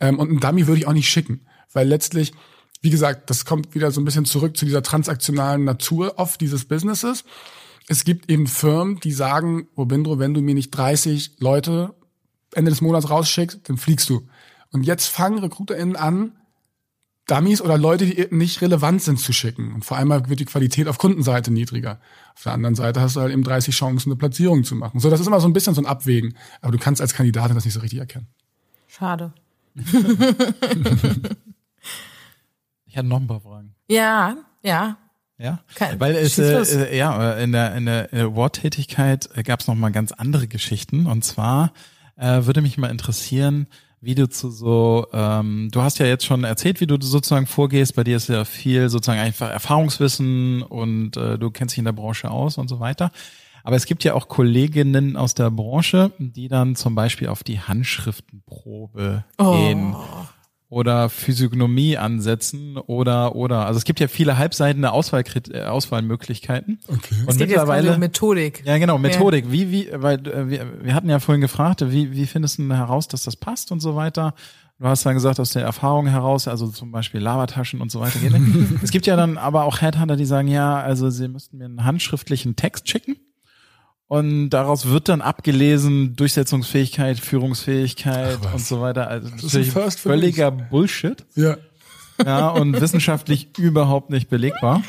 Ähm, und ein Dummy würde ich auch nicht schicken, weil letztlich, wie gesagt, das kommt wieder so ein bisschen zurück zu dieser transaktionalen Natur oft dieses Businesses. Es gibt eben Firmen, die sagen, Robindro, wenn du mir nicht 30 Leute Ende des Monats rausschickst, dann fliegst du. Und jetzt fangen RecruiterInnen an, Dummies oder Leute, die nicht relevant sind, zu schicken. Und vor allem wird die Qualität auf Kundenseite niedriger. Auf der anderen Seite hast du halt eben 30 Chancen, eine Platzierung zu machen. So, das ist immer so ein bisschen so ein Abwägen. Aber du kannst als Kandidatin das nicht so richtig erkennen. Schade. ich hatte noch ein paar Fragen. Ja, ja. Ja, Kein, weil es äh, äh, ja in der in der, in der Worttätigkeit gab es noch mal ganz andere Geschichten und zwar äh, würde mich mal interessieren, wie du zu so, ähm, du hast ja jetzt schon erzählt, wie du sozusagen vorgehst. Bei dir ist ja viel sozusagen einfach Erfahrungswissen und äh, du kennst dich in der Branche aus und so weiter. Aber es gibt ja auch Kolleginnen aus der Branche, die dann zum Beispiel auf die Handschriftenprobe oh. gehen oder Physiognomie ansetzen oder oder also es gibt ja viele halbseitende Auswahl, äh, Auswahlmöglichkeiten. Okay. Und es geht mittlerweile jetzt Methodik. Ja, genau, Methodik. Ja. Wie wie weil äh, wir, wir hatten ja vorhin gefragt, wie wie findest du heraus, dass das passt und so weiter. Du hast dann gesagt, aus der Erfahrung heraus, also zum Beispiel Lavataschen und so weiter. es gibt ja dann aber auch Headhunter, die sagen, ja, also sie müssten mir einen handschriftlichen Text schicken. Und daraus wird dann abgelesen Durchsetzungsfähigkeit, Führungsfähigkeit Ach, und so weiter. Also das ist natürlich völliger Bullshit. Ja. Ja, und wissenschaftlich überhaupt nicht belegbar.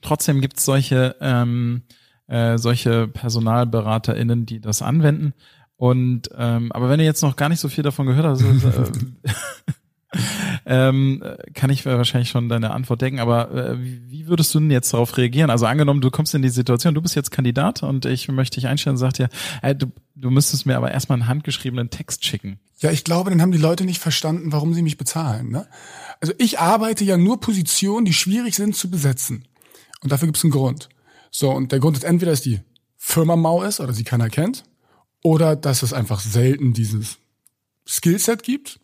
Trotzdem gibt's solche, ähm, äh, solche PersonalberaterInnen, die das anwenden. Und ähm, aber wenn ihr jetzt noch gar nicht so viel davon gehört habt, also, äh, ähm, kann ich wahrscheinlich schon deine Antwort denken, aber äh, wie würdest du denn jetzt darauf reagieren? Also angenommen, du kommst in die Situation, du bist jetzt Kandidat und ich möchte dich einstellen und sag dir, ey, du, du müsstest mir aber erstmal einen handgeschriebenen Text schicken. Ja, ich glaube, dann haben die Leute nicht verstanden, warum sie mich bezahlen. Ne? Also ich arbeite ja nur Positionen, die schwierig sind zu besetzen. Und dafür gibt es einen Grund. So, und der Grund ist entweder, dass die Firma mau ist oder sie keiner kennt, oder dass es einfach selten dieses Skillset gibt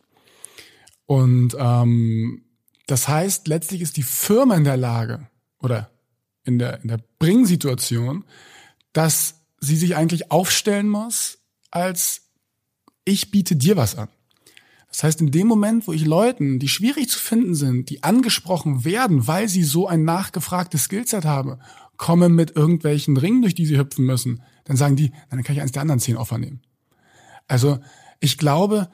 und ähm, das heißt, letztlich ist die Firma in der Lage oder in der, in der Bringsituation, dass sie sich eigentlich aufstellen muss, als ich biete dir was an. Das heißt, in dem Moment, wo ich Leuten, die schwierig zu finden sind, die angesprochen werden, weil sie so ein nachgefragtes Skillset haben, komme mit irgendwelchen Ringen, durch die sie hüpfen müssen, dann sagen die, dann kann ich eins der anderen zehn Offer nehmen. Also ich glaube,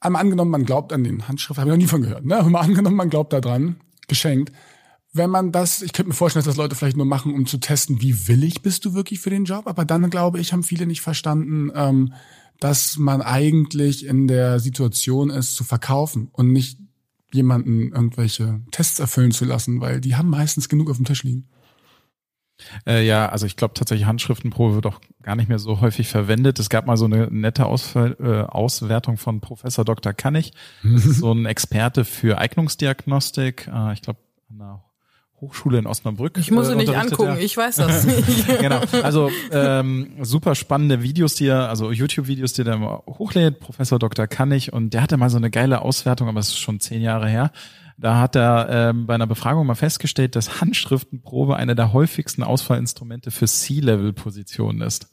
einmal angenommen, man glaubt an den Handschrift, habe ich noch nie von gehört, ne? Mal angenommen, man glaubt da dran, geschenkt. Wenn man das, ich könnte mir vorstellen, dass das Leute vielleicht nur machen, um zu testen, wie willig bist du wirklich für den Job, aber dann glaube ich, haben viele nicht verstanden, ähm, dass man eigentlich in der Situation ist, zu verkaufen und nicht jemanden irgendwelche Tests erfüllen zu lassen, weil die haben meistens genug auf dem Tisch liegen. Äh, ja, also ich glaube tatsächlich Handschriftenprobe wird auch gar nicht mehr so häufig verwendet. Es gab mal so eine nette Ausfall, äh, Auswertung von Professor Dr. Kannig. Das ist so ein Experte für Eignungsdiagnostik. Äh, ich glaube an der Hochschule in Osnabrück. Ich muss äh, nicht angucken, ja. ich weiß das nicht. genau. Also ähm, super spannende Videos, die er, also YouTube-Videos, die er immer hochlädt, Professor Dr. Kannig, und der hatte mal so eine geile Auswertung, aber es ist schon zehn Jahre her da hat er ähm, bei einer Befragung mal festgestellt, dass Handschriftenprobe eine der häufigsten Ausfallinstrumente für C-Level-Positionen ist.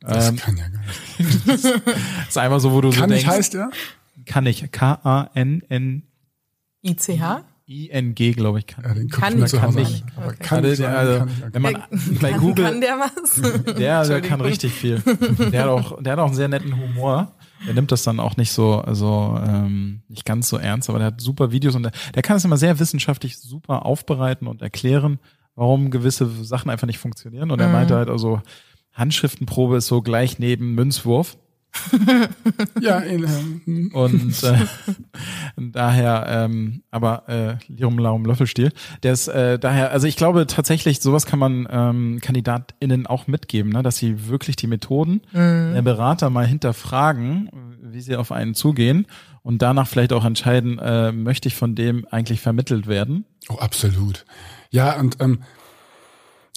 Das ähm, kann ja gar nicht. das ist einfach so, wo du kann so denkst. Kann ich heißt er? Kann ich. K-A-N-N. I-C-H? ING, glaube ich, kann. Ja, den kann, kann, kann nicht. Aber kann also, der, also, wenn man bei Google, kann der was? Der, der kann richtig viel. Der hat auch, der hat auch einen sehr netten Humor. Der nimmt das dann auch nicht so, also ähm, nicht ganz so ernst, aber der hat super Videos und der, der kann es immer sehr wissenschaftlich super aufbereiten und erklären, warum gewisse Sachen einfach nicht funktionieren. Und er mhm. meinte halt also, Handschriftenprobe ist so gleich neben Münzwurf. ja, in, und äh, daher, ähm, aber äh, Lirum Laum Löffelstiel, der ist äh, daher, also ich glaube tatsächlich, sowas kann man ähm, KandidatInnen auch mitgeben, ne, dass sie wirklich die Methoden mhm. der Berater mal hinterfragen, wie sie auf einen zugehen und danach vielleicht auch entscheiden, äh, möchte ich von dem eigentlich vermittelt werden. Oh, absolut. Ja, und ähm,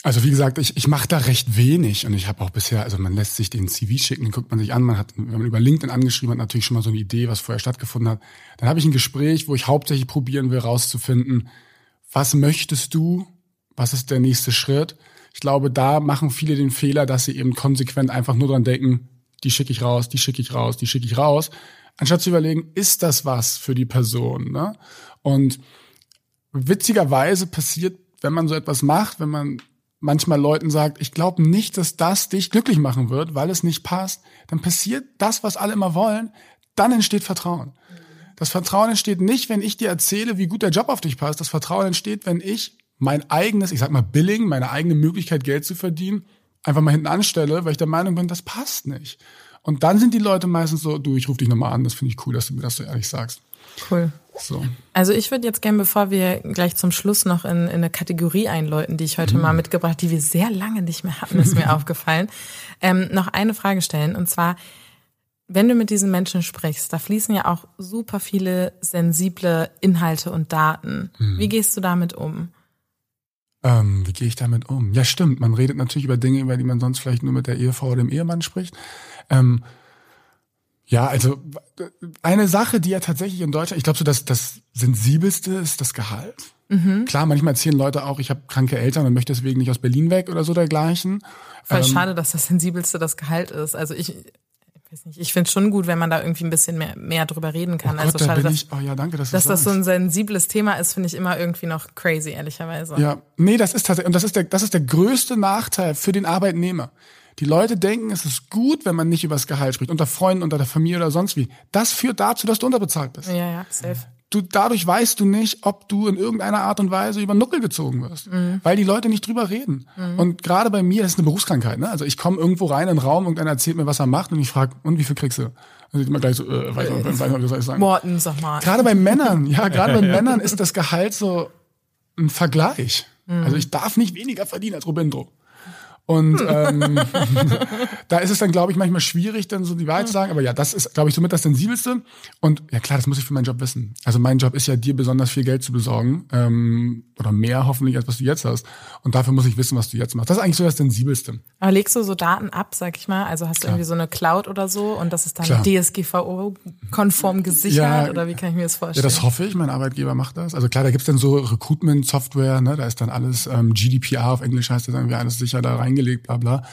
also wie gesagt, ich, ich mache da recht wenig und ich habe auch bisher, also man lässt sich den CV schicken, den guckt man sich an, man hat, wenn man über LinkedIn angeschrieben hat, natürlich schon mal so eine Idee, was vorher stattgefunden hat. Dann habe ich ein Gespräch, wo ich hauptsächlich probieren will, rauszufinden, was möchtest du, Was ist der nächste Schritt? Ich glaube, da machen viele den Fehler, dass sie eben konsequent einfach nur dran denken, die schicke ich raus, die schicke ich raus, die schicke ich raus, anstatt zu überlegen, ist das was für die Person? Ne? Und witzigerweise passiert, wenn man so etwas macht, wenn man manchmal Leuten sagt, ich glaube nicht, dass das dich glücklich machen wird, weil es nicht passt, dann passiert das, was alle immer wollen, dann entsteht Vertrauen. Das Vertrauen entsteht nicht, wenn ich dir erzähle, wie gut der Job auf dich passt. Das Vertrauen entsteht, wenn ich mein eigenes, ich sag mal Billing, meine eigene Möglichkeit, Geld zu verdienen, einfach mal hinten anstelle, weil ich der Meinung bin, das passt nicht. Und dann sind die Leute meistens so, du, ich rufe dich nochmal an, das finde ich cool, dass du mir das so ehrlich sagst. Cool. So. Also ich würde jetzt gerne, bevor wir gleich zum Schluss noch in, in eine Kategorie einläuten, die ich heute mhm. mal mitgebracht, die wir sehr lange nicht mehr hatten, ist mir aufgefallen, ähm, noch eine Frage stellen. Und zwar, wenn du mit diesen Menschen sprichst, da fließen ja auch super viele sensible Inhalte und Daten. Mhm. Wie gehst du damit um? Ähm, wie gehe ich damit um? Ja, stimmt. Man redet natürlich über Dinge, über die man sonst vielleicht nur mit der Ehefrau oder dem Ehemann spricht. Ähm, ja, also eine Sache, die ja tatsächlich in Deutschland, ich glaube so, dass das sensibelste ist das Gehalt. Mhm. Klar, manchmal erzählen Leute auch, ich habe kranke Eltern und möchte deswegen nicht aus Berlin weg oder so dergleichen. Voll ähm, schade, dass das sensibelste das Gehalt ist. Also ich, weiß nicht, ich finde schon gut, wenn man da irgendwie ein bisschen mehr, mehr drüber reden kann. Oh Gott, also schade, dass, ich, oh ja, danke, dass, dass das so ein sensibles Thema ist, finde ich immer irgendwie noch crazy, ehrlicherweise. Ja, nee, das ist tatsächlich, und das ist der, das ist der größte Nachteil für den Arbeitnehmer. Die Leute denken, es ist gut, wenn man nicht über das Gehalt spricht, unter Freunden, unter der Familie oder sonst wie. Das führt dazu, dass du unterbezahlt bist. Ja, ja, safe du, dadurch weißt du nicht, ob du in irgendeiner Art und Weise über Nuckel gezogen wirst, mhm. weil die Leute nicht drüber reden. Mhm. Und gerade bei mir, das ist eine Berufskrankheit. Ne? Also ich komme irgendwo rein in einen Raum, und einer erzählt mir, was er macht und ich frage, und wie viel kriegst du? Also immer gleich so, äh, weiß, äh, weiß, weiß, ich sagen? Morten, sag mal. Gerade bei Männern, ja, gerade bei Männern ist das Gehalt so ein Vergleich. Mhm. Also ich darf nicht weniger verdienen als Robindro. Und ähm, da ist es dann, glaube ich, manchmal schwierig, dann so die Wahrheit zu sagen. Aber ja, das ist, glaube ich, somit das Sensibelste. Und ja klar, das muss ich für meinen Job wissen. Also mein Job ist ja, dir besonders viel Geld zu besorgen. Ähm, oder mehr hoffentlich, als was du jetzt hast. Und dafür muss ich wissen, was du jetzt machst. Das ist eigentlich so das Sensibelste. Aber legst du so Daten ab, sag ich mal? Also hast du irgendwie so eine Cloud oder so und das ist dann DSGVO-konform gesichert? Ja, oder wie kann ich mir das vorstellen? Ja, das hoffe ich. Mein Arbeitgeber macht das. Also klar, da gibt's dann so Recruitment-Software, ne? da ist dann alles ähm, GDPR auf Englisch heißt das irgendwie alles sicher da rein eingelegt, bla bla.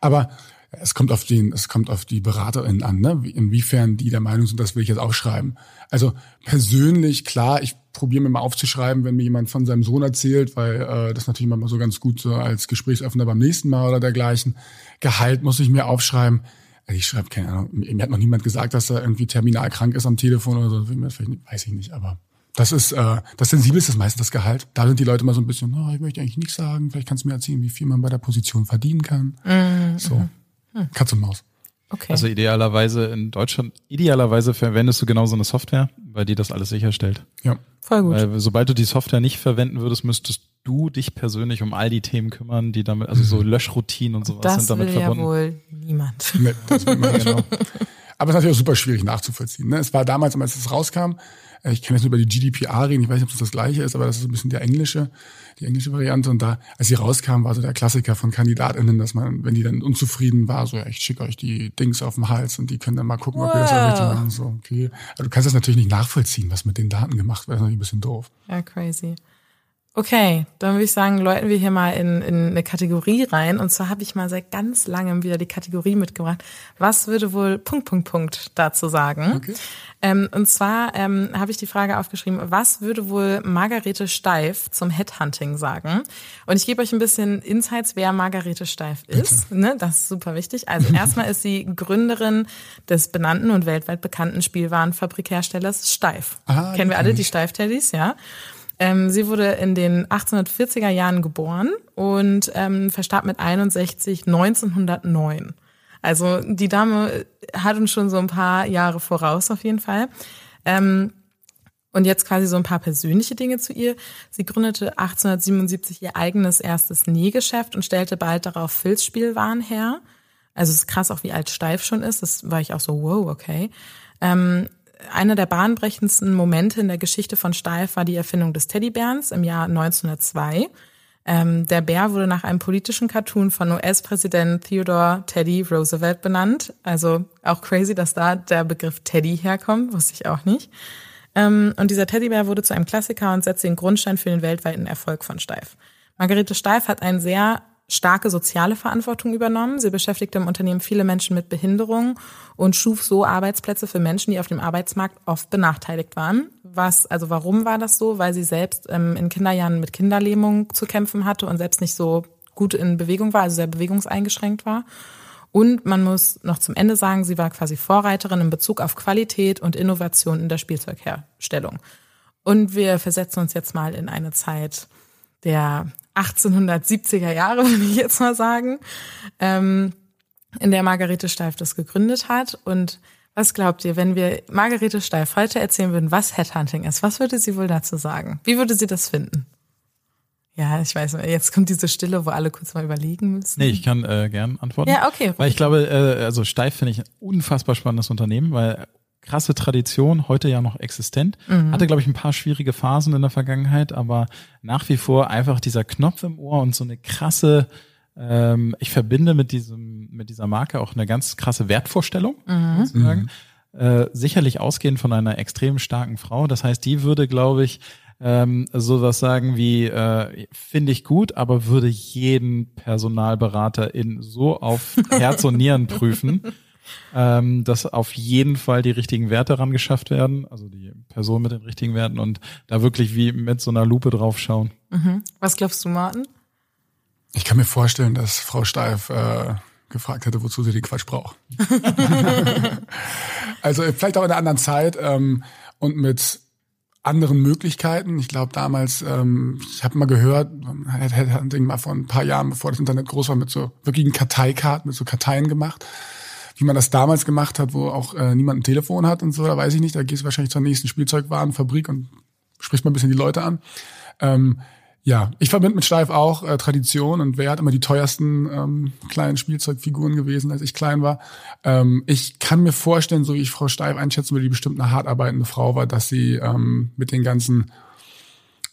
Aber es kommt auf den, es kommt auf die BeraterInnen an, ne? inwiefern die der Meinung sind, das will ich jetzt auch schreiben. Also persönlich, klar, ich probiere mir mal aufzuschreiben, wenn mir jemand von seinem Sohn erzählt, weil äh, das natürlich mal so ganz gut so als Gesprächsöffner beim nächsten Mal oder dergleichen. Gehalt muss ich mir aufschreiben. Also ich schreibe keine Ahnung. Mir hat noch niemand gesagt, dass er irgendwie terminal krank ist am Telefon oder so. Weiß ich nicht, aber das ist, äh, das Sensibelste ist meistens das Gehalt. Da sind die Leute mal so ein bisschen, oh, ich möchte eigentlich nichts sagen, vielleicht kannst du mir erzählen, wie viel man bei der Position verdienen kann. Mhm. So. Mhm. Katz und Maus. Okay. Also idealerweise in Deutschland, idealerweise verwendest du genau so eine Software, weil die das alles sicherstellt. Ja. Voll gut. Weil sobald du die Software nicht verwenden würdest, müsstest du dich persönlich um all die Themen kümmern, die damit, also so mhm. Löschroutinen und sowas das sind damit will verbunden. Ja wohl niemand. Nee, das will man genau. Aber es ist natürlich auch super schwierig nachzuvollziehen. Ne? Es war damals, als es rauskam, ich kann jetzt nur über die GDPR reden, ich weiß nicht, ob das das gleiche ist, aber das ist so ein bisschen der englische, die englische Variante. Und da, als sie rauskam, war so der Klassiker von KandidatInnen, dass man, wenn die dann unzufrieden war, so, ja, ich schicke euch die Dings auf den Hals und die können dann mal gucken, wow. ob wir das auch richtig machen. So, okay. Aber du kannst das natürlich nicht nachvollziehen, was mit den Daten gemacht wird. Das ist natürlich ein bisschen doof. Ja, crazy. Okay, dann würde ich sagen, läuten wir hier mal in, in eine Kategorie rein. Und zwar habe ich mal seit ganz langem wieder die Kategorie mitgebracht. Was würde wohl Punkt, Punkt, Punkt dazu sagen? Okay. Ähm, und zwar ähm, habe ich die Frage aufgeschrieben, was würde wohl Margarete Steif zum Headhunting sagen? Und ich gebe euch ein bisschen Insights, wer Margarete Steif ist. Ne? Das ist super wichtig. Also erstmal ist sie Gründerin des benannten und weltweit bekannten Spielwarenfabrikherstellers Steif. Ah, Kennen wir alle die Steif-Teddys, ja? Ähm, sie wurde in den 1840er Jahren geboren und ähm, verstarb mit 61 1909. Also die Dame hat uns schon so ein paar Jahre voraus auf jeden Fall. Ähm, und jetzt quasi so ein paar persönliche Dinge zu ihr. Sie gründete 1877 ihr eigenes erstes Nähgeschäft und stellte bald darauf Filzspielwaren her. Also es ist krass auch, wie alt Steif schon ist. Das war ich auch so, wow, okay. Ähm, einer der bahnbrechendsten Momente in der Geschichte von Steif war die Erfindung des Teddybärens im Jahr 1902. Ähm, der Bär wurde nach einem politischen Cartoon von US-Präsident Theodore Teddy Roosevelt benannt. Also auch crazy, dass da der Begriff Teddy herkommt, wusste ich auch nicht. Ähm, und dieser Teddybär wurde zu einem Klassiker und setzte den Grundstein für den weltweiten Erfolg von Steif. Margarete Steif hat ein sehr starke soziale Verantwortung übernommen. Sie beschäftigte im Unternehmen viele Menschen mit Behinderung und schuf so Arbeitsplätze für Menschen, die auf dem Arbeitsmarkt oft benachteiligt waren. Was, also warum war das so? Weil sie selbst ähm, in Kinderjahren mit Kinderlähmung zu kämpfen hatte und selbst nicht so gut in Bewegung war, also sehr bewegungseingeschränkt war. Und man muss noch zum Ende sagen, sie war quasi Vorreiterin in Bezug auf Qualität und Innovation in der Spielzeugherstellung. Und wir versetzen uns jetzt mal in eine Zeit der 1870er Jahre, würde ich jetzt mal sagen, ähm, in der Margarete Steif das gegründet hat. Und was glaubt ihr, wenn wir Margarete Steif heute erzählen würden, was Headhunting ist, was würde sie wohl dazu sagen? Wie würde sie das finden? Ja, ich weiß, jetzt kommt diese Stille, wo alle kurz mal überlegen müssen. Nee, ich kann äh, gern antworten. Ja, okay. Weil ich glaube, äh, also Steif finde ich ein unfassbar spannendes Unternehmen, weil krasse Tradition, heute ja noch existent. Mhm. Hatte, glaube ich, ein paar schwierige Phasen in der Vergangenheit, aber nach wie vor einfach dieser Knopf im Ohr und so eine krasse, ähm, ich verbinde mit diesem, mit dieser Marke auch eine ganz krasse Wertvorstellung, mhm. sozusagen. Mhm. Äh, sicherlich ausgehend von einer extrem starken Frau. Das heißt, die würde, glaube ich, ähm, sowas sagen wie, äh, finde ich gut, aber würde jeden Personalberater in so auf Herz und Nieren prüfen, ähm, dass auf jeden Fall die richtigen Werte ran geschafft werden, also die Person mit den richtigen Werten und da wirklich wie mit so einer Lupe drauf schauen. Mhm. Was glaubst du, Martin? Ich kann mir vorstellen, dass Frau Steif äh, gefragt hätte, wozu sie den Quatsch braucht. also vielleicht auch in einer anderen Zeit ähm, und mit anderen Möglichkeiten. Ich glaube damals, ähm, ich habe mal gehört, hat Ding mal vor ein paar Jahren, bevor das Internet groß war, mit so wirklichen Karteikarten, mit so Karteien gemacht. Wie man das damals gemacht hat, wo auch äh, niemand ein Telefon hat und so, da weiß ich nicht. Da gehst du wahrscheinlich zur nächsten Spielzeugwarenfabrik und sprichst mal ein bisschen die Leute an. Ähm, ja, ich verbinde mit Steif auch äh, Tradition und wer hat immer die teuersten ähm, kleinen Spielzeugfiguren gewesen, als ich klein war. Ähm, ich kann mir vorstellen, so wie ich Frau Steif einschätzen würde, die bestimmt eine hart arbeitende Frau war, dass sie ähm, mit den ganzen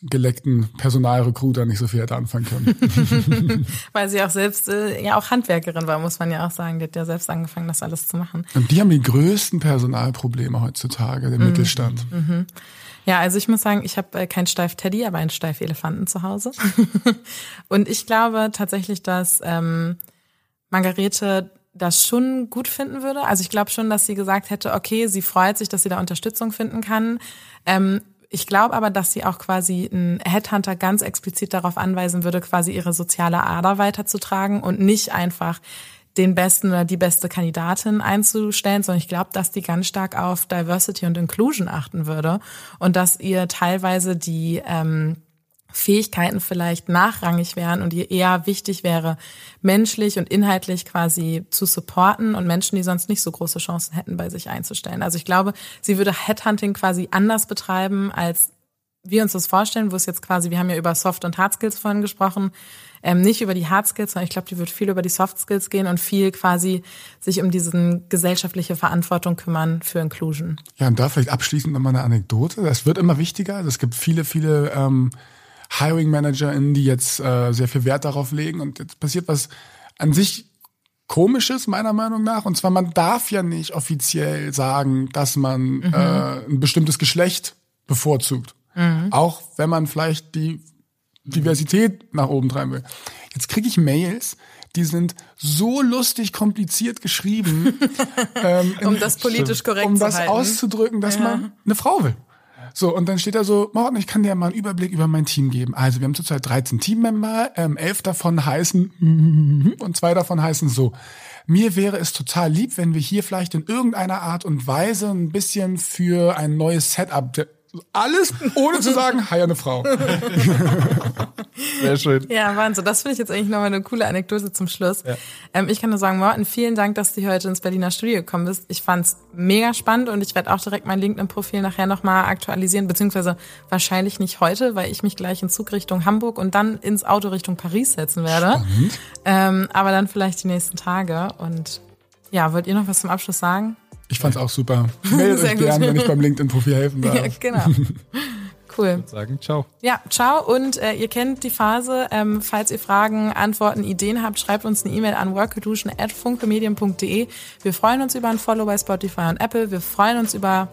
geleckten Personalrecruiter nicht so viel hätte anfangen können. Weil sie auch selbst äh, ja auch Handwerkerin war, muss man ja auch sagen. Die hat ja selbst angefangen, das alles zu machen. Und die haben die größten Personalprobleme heutzutage, der mhm. Mittelstand. Mhm. Ja, also ich muss sagen, ich habe äh, kein steif Teddy, aber einen steif Elefanten zu Hause. und ich glaube tatsächlich, dass ähm, Margarete das schon gut finden würde. Also ich glaube schon, dass sie gesagt hätte, okay, sie freut sich, dass sie da Unterstützung finden kann. Ähm, ich glaube aber, dass sie auch quasi einen Headhunter ganz explizit darauf anweisen würde, quasi ihre soziale Ader weiterzutragen und nicht einfach den besten oder die beste Kandidatin einzustellen, sondern ich glaube, dass die ganz stark auf Diversity und Inclusion achten würde und dass ihr teilweise die ähm, Fähigkeiten vielleicht nachrangig wären und ihr eher wichtig wäre, menschlich und inhaltlich quasi zu supporten und Menschen, die sonst nicht so große Chancen hätten, bei sich einzustellen. Also ich glaube, sie würde Headhunting quasi anders betreiben, als wir uns das vorstellen, wo es jetzt quasi, wir haben ja über Soft- und Hard Skills vorhin gesprochen, ähm, nicht über die Hard Skills, sondern ich glaube, die wird viel über die Soft Skills gehen und viel quasi sich um diesen gesellschaftliche Verantwortung kümmern für Inclusion. Ja, und da vielleicht abschließend nochmal eine Anekdote. Das wird immer wichtiger. Also es gibt viele, viele ähm, Hiring ManagerInnen, die jetzt äh, sehr viel Wert darauf legen. Und jetzt passiert was an sich Komisches, meiner Meinung nach. Und zwar, man darf ja nicht offiziell sagen, dass man mhm. äh, ein bestimmtes Geschlecht bevorzugt. Mhm. Auch wenn man vielleicht die Diversität nach oben treiben will. Jetzt kriege ich Mails, die sind so lustig kompliziert geschrieben, ähm, um das politisch korrekt um das auszudrücken, dass ja. man eine Frau will. So, und dann steht da so, Morten, ich kann dir mal einen Überblick über mein Team geben. Also, wir haben zurzeit 13 Teammember, ähm, elf davon heißen und zwei davon heißen so. Mir wäre es total lieb, wenn wir hier vielleicht in irgendeiner Art und Weise ein bisschen für ein neues Setup alles ohne zu sagen, hi, eine Frau. Sehr schön. Ja, Wahnsinn. Das finde ich jetzt eigentlich nochmal eine coole Anekdote zum Schluss. Ja. Ähm, ich kann nur sagen, Morten, vielen Dank, dass du heute ins Berliner Studio gekommen bist. Ich fand's mega spannend und ich werde auch direkt mein LinkedIn-Profil nachher nochmal aktualisieren, beziehungsweise wahrscheinlich nicht heute, weil ich mich gleich in Zug Richtung Hamburg und dann ins Auto Richtung Paris setzen werde. Ähm, aber dann vielleicht die nächsten Tage. Und ja, wollt ihr noch was zum Abschluss sagen? Ich fand's auch super. Meldet euch gern, wenn ich beim LinkedIn-Profil helfen darf. Ja, genau. Cool. Ich würde sagen, ciao. Ja, ciao. Und äh, ihr kennt die Phase. Ähm, falls ihr Fragen, Antworten, Ideen habt, schreibt uns eine E-Mail an workolution.funkemedien.de. Wir freuen uns über ein Follow bei Spotify und Apple. Wir freuen uns über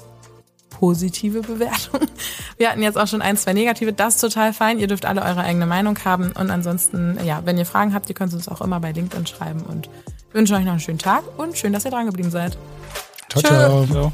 positive Bewertung. Wir hatten jetzt auch schon ein, zwei negative. Das ist total fein. Ihr dürft alle eure eigene Meinung haben. Und ansonsten, ja, wenn ihr Fragen habt, ihr könnt uns auch immer bei LinkedIn schreiben. Und wünsche euch noch einen schönen Tag und schön, dass ihr dran geblieben seid. Ciao, ciao. ciao.